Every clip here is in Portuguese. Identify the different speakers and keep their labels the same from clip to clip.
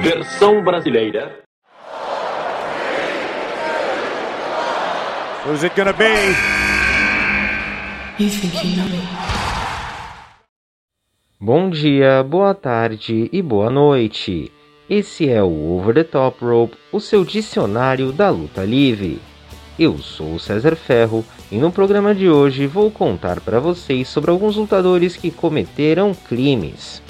Speaker 1: Versão brasileira.
Speaker 2: Who's it gonna be?
Speaker 3: You think you know me?
Speaker 4: Bom dia, boa tarde e boa noite. Esse é o Over the Top Rope, o seu dicionário da luta livre. Eu sou o César Ferro e no programa de hoje vou contar para vocês sobre alguns lutadores que cometeram crimes.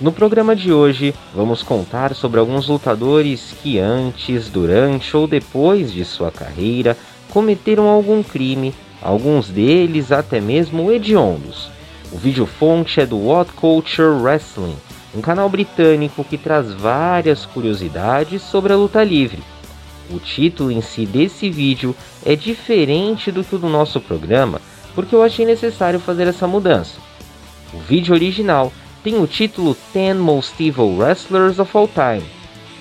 Speaker 4: No programa de hoje, vamos contar sobre alguns lutadores que antes, durante ou depois de sua carreira cometeram algum crime, alguns deles até mesmo hediondos. O vídeo fonte é do What Culture Wrestling, um canal britânico que traz várias curiosidades sobre a luta livre. O título em si desse vídeo é diferente do que o do nosso programa, porque eu achei necessário fazer essa mudança. O vídeo original tem o título 10 Most Evil Wrestlers of All Time,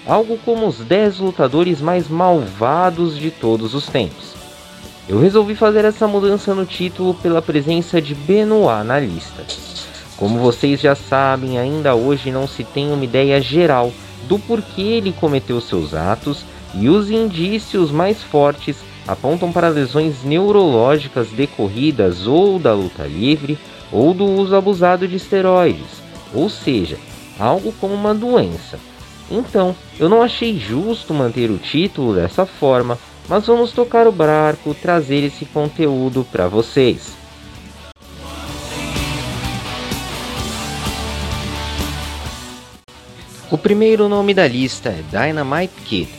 Speaker 4: algo como os 10 lutadores mais malvados de todos os tempos. Eu resolvi fazer essa mudança no título pela presença de Benoit na lista. Como vocês já sabem, ainda hoje não se tem uma ideia geral do porquê ele cometeu seus atos e os indícios mais fortes apontam para lesões neurológicas decorridas ou da luta livre ou do uso abusado de esteroides ou seja, algo como uma doença. Então, eu não achei justo manter o título dessa forma, mas vamos tocar o barco, trazer esse conteúdo para vocês. O primeiro nome da lista é Dynamite Kid.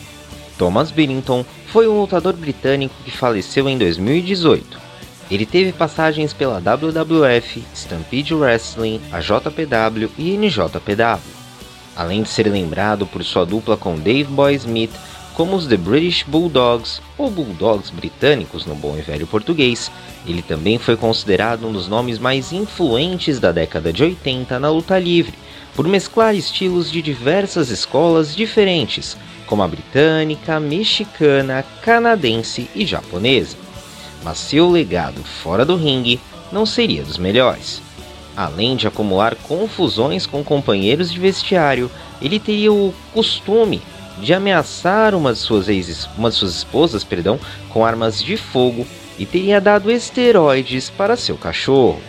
Speaker 4: Thomas Billington foi um lutador britânico que faleceu em 2018. Ele teve passagens pela WWF, Stampede Wrestling, a JPW e NJPW. Além de ser lembrado por sua dupla com Dave Boy Smith como os The British Bulldogs, ou Bulldogs britânicos no bom e velho português, ele também foi considerado um dos nomes mais influentes da década de 80 na luta livre, por mesclar estilos de diversas escolas diferentes, como a britânica, mexicana, canadense e japonesa mas seu legado fora do ringue não seria dos melhores. Além de acumular confusões com companheiros de vestiário, ele teria o costume de ameaçar uma de suas, ex, uma de suas esposas perdão, com armas de fogo e teria dado esteroides para seu cachorro.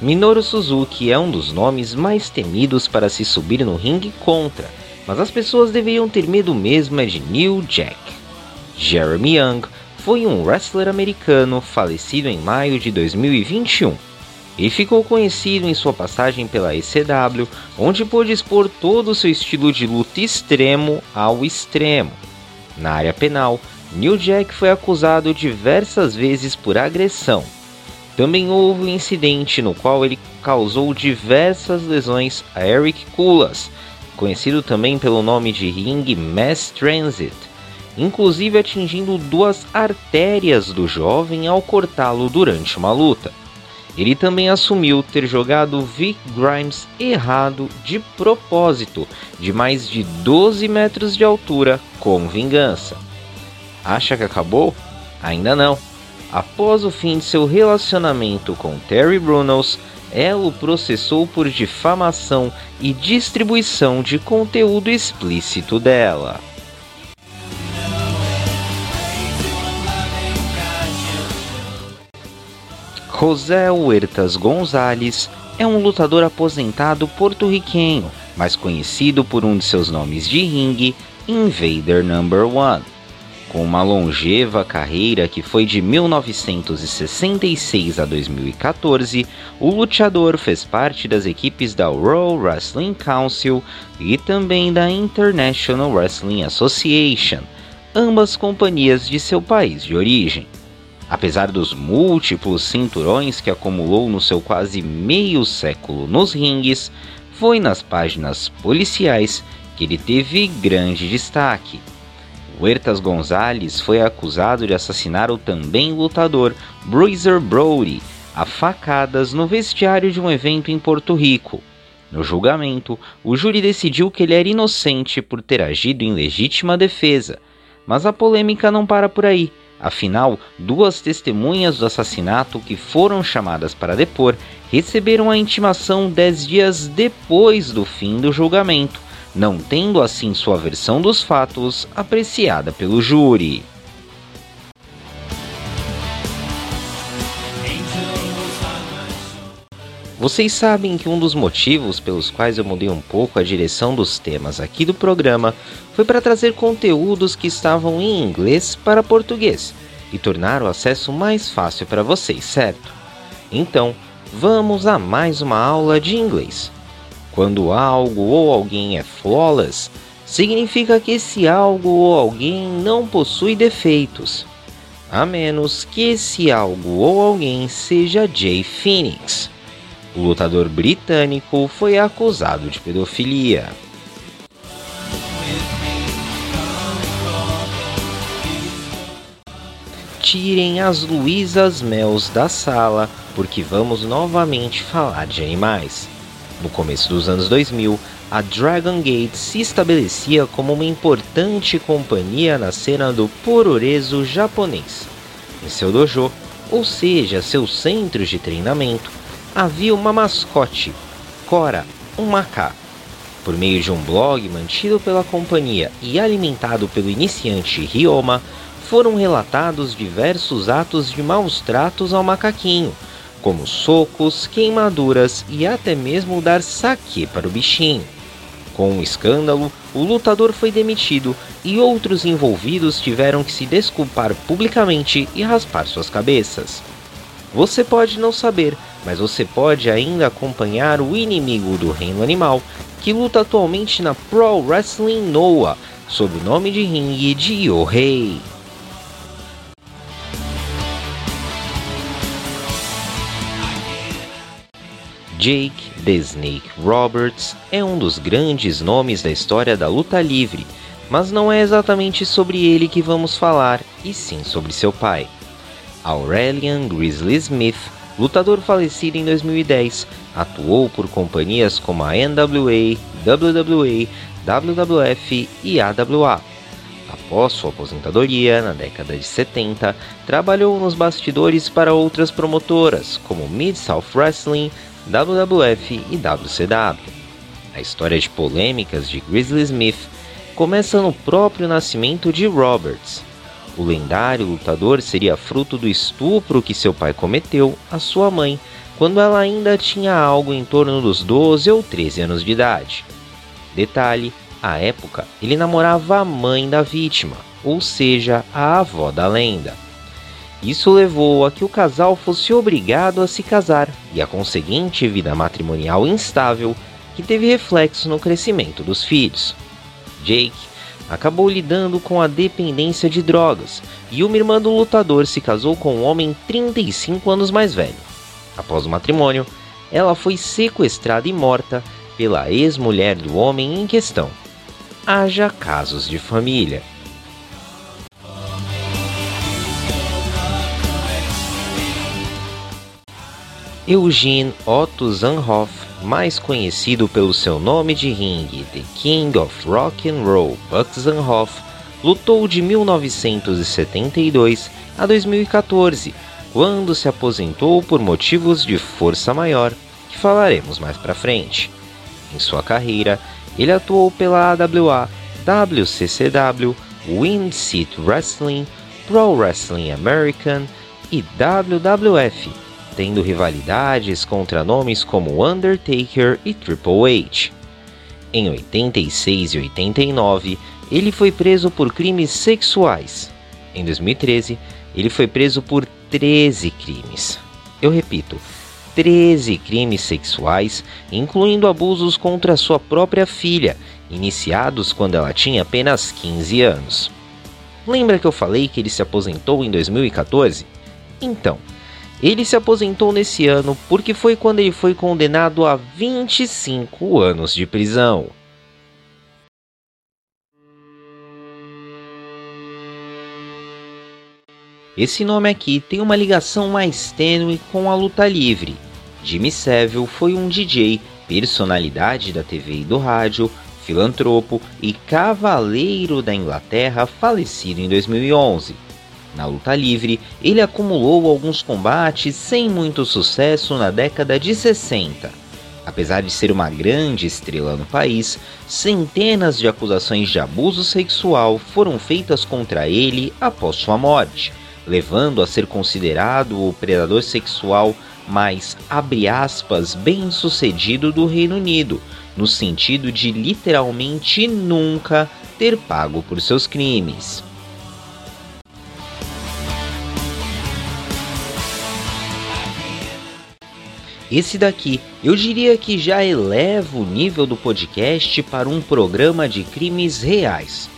Speaker 4: Minoru Suzuki é um dos nomes mais temidos para se subir no ringue contra, mas as pessoas deveriam ter medo mesmo é de New Jack. Jeremy Young foi um wrestler americano falecido em maio de 2021 e ficou conhecido em sua passagem pela ECW, onde pôde expor todo o seu estilo de luta extremo ao extremo. Na área penal, New Jack foi acusado diversas vezes por agressão. Também houve um incidente no qual ele causou diversas lesões a Eric Kulas, conhecido também pelo nome de Ring Mass Transit, inclusive atingindo duas artérias do jovem ao cortá-lo durante uma luta. Ele também assumiu ter jogado Vic Grimes errado de propósito, de mais de 12 metros de altura, com vingança. Acha que acabou? Ainda não. Após o fim de seu relacionamento com Terry Brunos, ela o processou por difamação e distribuição de conteúdo explícito dela. José Huertas Gonzalez é um lutador aposentado porto-riquenho, mais conhecido por um de seus nomes de ringue, Invader Number One. Com uma longeva carreira que foi de 1966 a 2014, o luteador fez parte das equipes da World Wrestling Council e também da International Wrestling Association, ambas companhias de seu país de origem. Apesar dos múltiplos cinturões que acumulou no seu quase meio século nos ringues, foi nas páginas policiais que ele teve grande destaque Huertas Gonzalez foi acusado de assassinar o também lutador Bruiser Brody a facadas no vestiário de um evento em Porto Rico. No julgamento, o júri decidiu que ele era inocente por ter agido em legítima defesa, Mas a polêmica não para por aí. Afinal, duas testemunhas do assassinato que foram chamadas para depor receberam a intimação dez dias depois do fim do julgamento, não tendo assim sua versão dos fatos apreciada pelo júri. Vocês sabem que um dos motivos pelos quais eu mudei um pouco a direção dos temas aqui do programa foi para trazer conteúdos que estavam em inglês para português e tornar o acesso mais fácil para vocês, certo? Então, vamos a mais uma aula de inglês. Quando algo ou alguém é flawless, significa que esse algo ou alguém não possui defeitos, a menos que esse algo ou alguém seja Jay Phoenix. O lutador britânico foi acusado de pedofilia. Tirem as Luísas Mels da sala, porque vamos novamente falar de animais. No começo dos anos 2000, a Dragon Gate se estabelecia como uma importante companhia na cena do puroreso japonês. Em seu dojo, ou seja, seus centros de treinamento, havia uma mascote, Cora, um macá. Por meio de um blog mantido pela companhia e alimentado pelo iniciante Ryoma, foram relatados diversos atos de maus tratos ao macaquinho, como socos, queimaduras e até mesmo dar saque para o bichinho. Com o escândalo, o lutador foi demitido e outros envolvidos tiveram que se desculpar publicamente e raspar suas cabeças. Você pode não saber, mas você pode ainda acompanhar o inimigo do reino animal, que luta atualmente na Pro Wrestling Noah, sob o nome de ringue de Yohei. Jake The Snake Roberts é um dos grandes nomes da história da luta livre, mas não é exatamente sobre ele que vamos falar, e sim sobre seu pai. Aurelian Grizzly Smith, lutador falecido em 2010, atuou por companhias como a NWA, WWE, WWF e AWA. Após sua aposentadoria, na década de 70, trabalhou nos bastidores para outras promotoras, como Mid-South Wrestling, WWF e WCW. A história de polêmicas de Grizzly Smith começa no próprio nascimento de Roberts, o lendário lutador seria fruto do estupro que seu pai cometeu à sua mãe quando ela ainda tinha algo em torno dos 12 ou 13 anos de idade. Detalhe: à época ele namorava a mãe da vítima, ou seja, a avó da lenda. Isso levou a que o casal fosse obrigado a se casar e a conseguinte vida matrimonial instável que teve reflexo no crescimento dos filhos. Jake acabou lidando com a dependência de drogas e uma irmã do lutador se casou com um homem 35 anos mais velho. Após o matrimônio, ela foi sequestrada e morta pela ex-mulher do homem em questão. Haja casos de família. Eugene Otto Zanhoff mais conhecido pelo seu nome de ringue, The King of Rock and Roll, Buck Zanhoff, lutou de 1972 a 2014, quando se aposentou por motivos de força maior, que falaremos mais para frente. Em sua carreira, ele atuou pela AWA, WCCW, Wind Seat Wrestling, Pro Wrestling American e WWF tendo rivalidades contra nomes como Undertaker e Triple H. Em 86 e 89, ele foi preso por crimes sexuais. Em 2013, ele foi preso por 13 crimes. Eu repito, 13 crimes sexuais, incluindo abusos contra sua própria filha, iniciados quando ela tinha apenas 15 anos. Lembra que eu falei que ele se aposentou em 2014? Então, ele se aposentou nesse ano porque foi quando ele foi condenado a 25 anos de prisão. Esse nome aqui tem uma ligação mais tênue com a luta livre. Jimmy Savile foi um DJ, personalidade da TV e do rádio, filantropo e cavaleiro da Inglaterra, falecido em 2011. Na luta livre, ele acumulou alguns combates sem muito sucesso na década de 60. Apesar de ser uma grande estrela no país, centenas de acusações de abuso sexual foram feitas contra ele após sua morte, levando a ser considerado o predador sexual mais, abre aspas, bem sucedido do Reino Unido, no sentido de literalmente nunca ter pago por seus crimes. Esse daqui eu diria que já eleva o nível do podcast para um programa de crimes reais.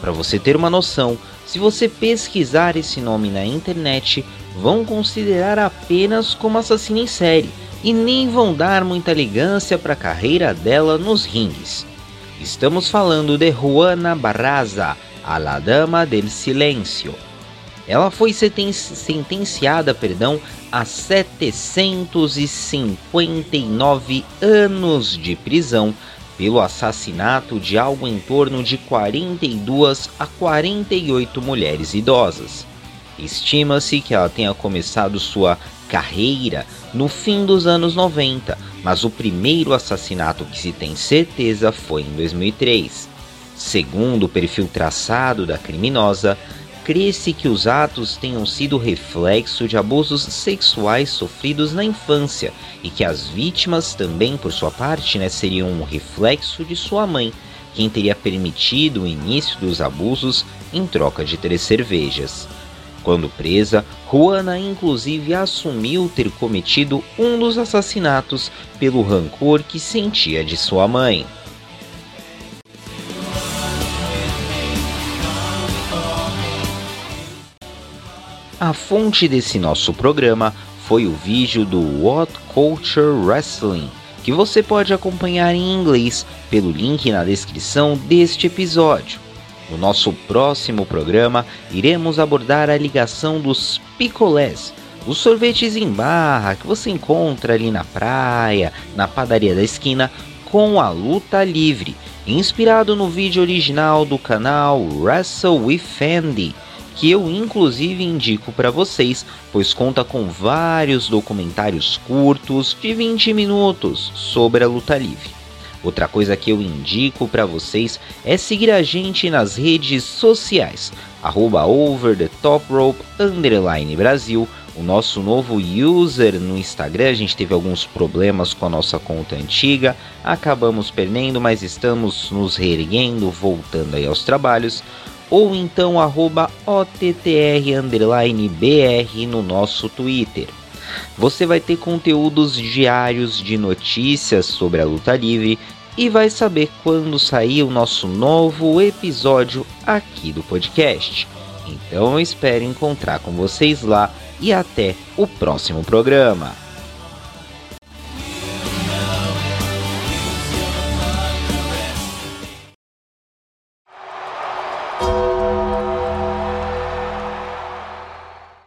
Speaker 4: Para você ter uma noção, se você pesquisar esse nome na internet, vão considerar apenas como assassina em série e nem vão dar muita elegância para a carreira dela nos rings. Estamos falando de Juana Barraza, a la Dama del Silêncio ela foi sentenciada, perdão, a 759 anos de prisão pelo assassinato de algo em torno de 42 a 48 mulheres idosas. Estima-se que ela tenha começado sua carreira no fim dos anos 90, mas o primeiro assassinato que se tem certeza foi em 2003. Segundo o perfil traçado da criminosa, crê-se que os atos tenham sido reflexo de abusos sexuais sofridos na infância e que as vítimas também, por sua parte, né, seriam um reflexo de sua mãe, quem teria permitido o início dos abusos em troca de três cervejas. Quando presa, Juana inclusive assumiu ter cometido um dos assassinatos pelo rancor que sentia de sua mãe. A fonte desse nosso programa foi o vídeo do What Culture Wrestling, que você pode acompanhar em inglês pelo link na descrição deste episódio. No nosso próximo programa, iremos abordar a ligação dos picolés, os sorvetes em barra que você encontra ali na praia, na padaria da esquina, com a luta livre, inspirado no vídeo original do canal Wrestle with Andy que eu inclusive indico para vocês, pois conta com vários documentários curtos de 20 minutos sobre a luta livre. Outra coisa que eu indico para vocês é seguir a gente nas redes sociais, arroba Brasil, o nosso novo user no Instagram. A gente teve alguns problemas com a nossa conta antiga, acabamos perdendo, mas estamos nos reerguendo, voltando aí aos trabalhos ou então arroba OTTR_BR no nosso Twitter. Você vai ter conteúdos diários de notícias sobre a luta livre e vai saber quando sair o nosso novo episódio aqui do podcast. Então eu espero encontrar com vocês lá e até o próximo programa.